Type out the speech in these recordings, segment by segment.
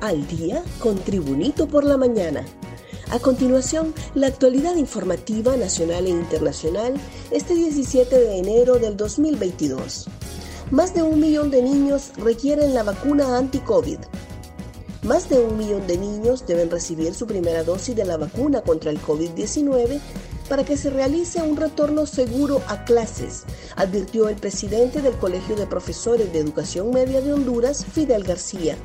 al día con Tribunito por la mañana. A continuación, la actualidad informativa nacional e internacional este 17 de enero del 2022. Más de un millón de niños requieren la vacuna anti-COVID. Más de un millón de niños deben recibir su primera dosis de la vacuna contra el COVID-19 para que se realice un retorno seguro a clases, advirtió el presidente del Colegio de Profesores de Educación Media de Honduras, Fidel García.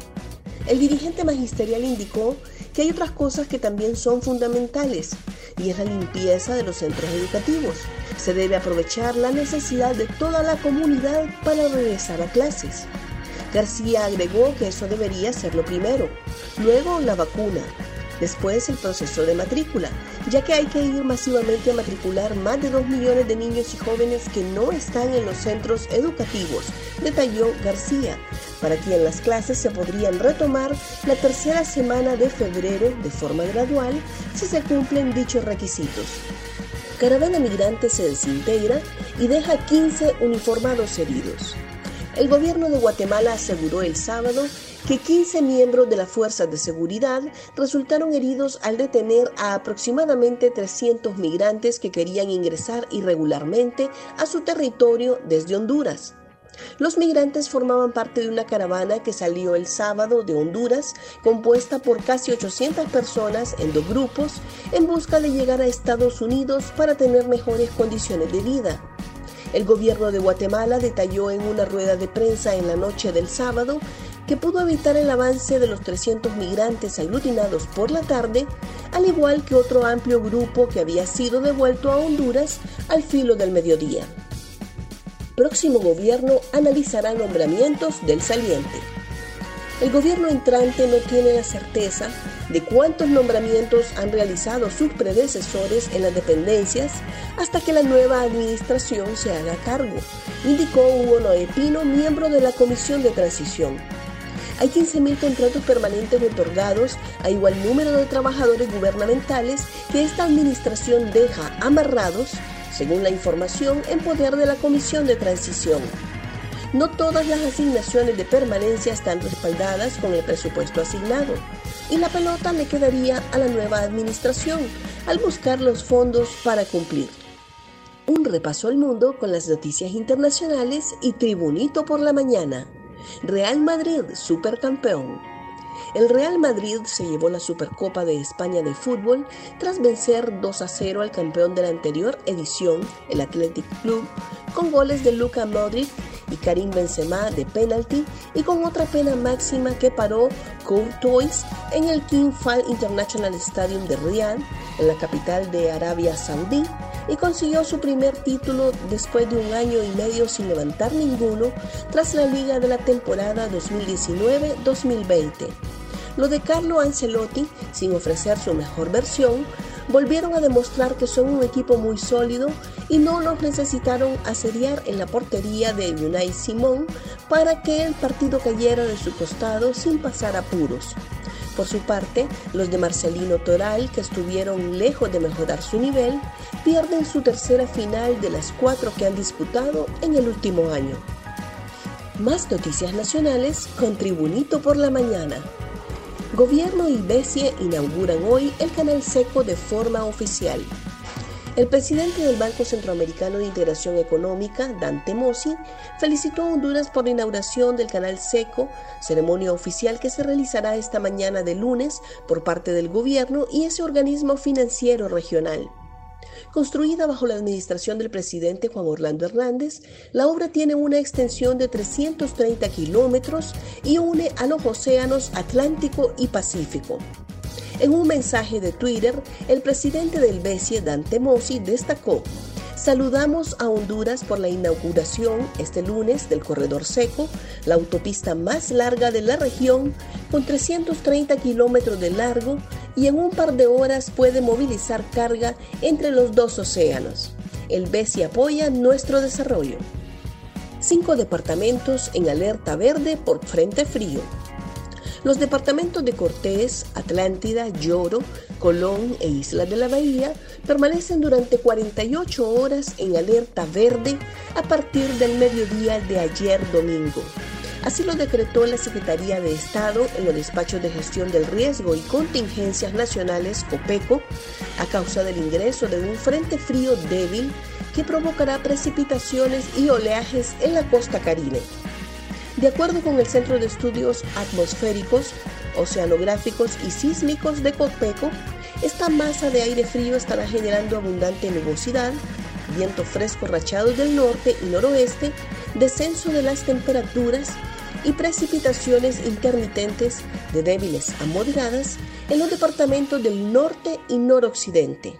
El dirigente magisterial indicó que hay otras cosas que también son fundamentales y es la limpieza de los centros educativos. Se debe aprovechar la necesidad de toda la comunidad para regresar a clases. García agregó que eso debería ser lo primero, luego la vacuna, después el proceso de matrícula, ya que hay que ir masivamente a matricular más de 2 millones de niños y jóvenes que no están en los centros educativos, detalló García, para quien las clases se podrían retomar la tercera semana de febrero de forma gradual si se cumplen dichos requisitos. Caravana migrante se desintegra y deja 15 uniformados heridos. El gobierno de Guatemala aseguró el sábado que 15 miembros de las fuerzas de seguridad resultaron heridos al detener a aproximadamente 300 migrantes que querían ingresar irregularmente a su territorio desde Honduras. Los migrantes formaban parte de una caravana que salió el sábado de Honduras, compuesta por casi 800 personas en dos grupos, en busca de llegar a Estados Unidos para tener mejores condiciones de vida. El gobierno de Guatemala detalló en una rueda de prensa en la noche del sábado que pudo evitar el avance de los 300 migrantes aglutinados por la tarde, al igual que otro amplio grupo que había sido devuelto a Honduras al filo del mediodía. Próximo gobierno analizará nombramientos del saliente. El gobierno entrante no tiene la certeza de cuántos nombramientos han realizado sus predecesores en las dependencias hasta que la nueva administración se haga cargo, indicó Hugo Noé Pino, miembro de la Comisión de Transición. Hay 15.000 contratos permanentes otorgados a igual número de trabajadores gubernamentales que esta administración deja amarrados, según la información, en poder de la Comisión de Transición. No todas las asignaciones de permanencia están respaldadas con el presupuesto asignado y la pelota le quedaría a la nueva administración al buscar los fondos para cumplir. Un repaso al mundo con las noticias internacionales y Tribunito por la mañana. Real Madrid, supercampeón. El Real Madrid se llevó la Supercopa de España de fútbol tras vencer 2 a 0 al campeón de la anterior edición, el Athletic Club, con goles de Luka Modric y Karim Benzema de penalti y con otra pena máxima que paró Courtois en el King Fahd International Stadium de Riyadh, en la capital de Arabia Saudí, y consiguió su primer título después de un año y medio sin levantar ninguno tras la liga de la temporada 2019-2020. Lo de Carlo Ancelotti, sin ofrecer su mejor versión, volvieron a demostrar que son un equipo muy sólido y no los necesitaron asediar en la portería de Unai Simón para que el partido cayera de su costado sin pasar apuros. Por su parte, los de Marcelino Toral, que estuvieron lejos de mejorar su nivel, pierden su tercera final de las cuatro que han disputado en el último año. Más noticias nacionales con Tribunito por la Mañana. Gobierno y BESIE inauguran hoy el canal seco de forma oficial. El presidente del Banco Centroamericano de Integración Económica, Dante Mossi, felicitó a Honduras por la inauguración del Canal Seco, ceremonia oficial que se realizará esta mañana de lunes por parte del gobierno y ese organismo financiero regional. Construida bajo la administración del presidente Juan Orlando Hernández, la obra tiene una extensión de 330 kilómetros y une a los océanos Atlántico y Pacífico. En un mensaje de Twitter, el presidente del BESIE, Dante Mossi, destacó Saludamos a Honduras por la inauguración este lunes del Corredor Seco, la autopista más larga de la región, con 330 kilómetros de largo y en un par de horas puede movilizar carga entre los dos océanos. El BESI apoya nuestro desarrollo. Cinco departamentos en alerta verde por frente frío. Los departamentos de Cortés, Atlántida, Lloro, Colón e Islas de la Bahía permanecen durante 48 horas en alerta verde a partir del mediodía de ayer domingo. Así lo decretó la Secretaría de Estado en los despachos de gestión del riesgo y contingencias nacionales, COPECO, a causa del ingreso de un frente frío débil que provocará precipitaciones y oleajes en la costa caribe. De acuerdo con el Centro de Estudios Atmosféricos, Oceanográficos y Sísmicos de COPECO, esta masa de aire frío estará generando abundante nubosidad, viento fresco rachado del norte y noroeste, descenso de las temperaturas y precipitaciones intermitentes de débiles a moderadas en los departamentos del norte y noroccidente.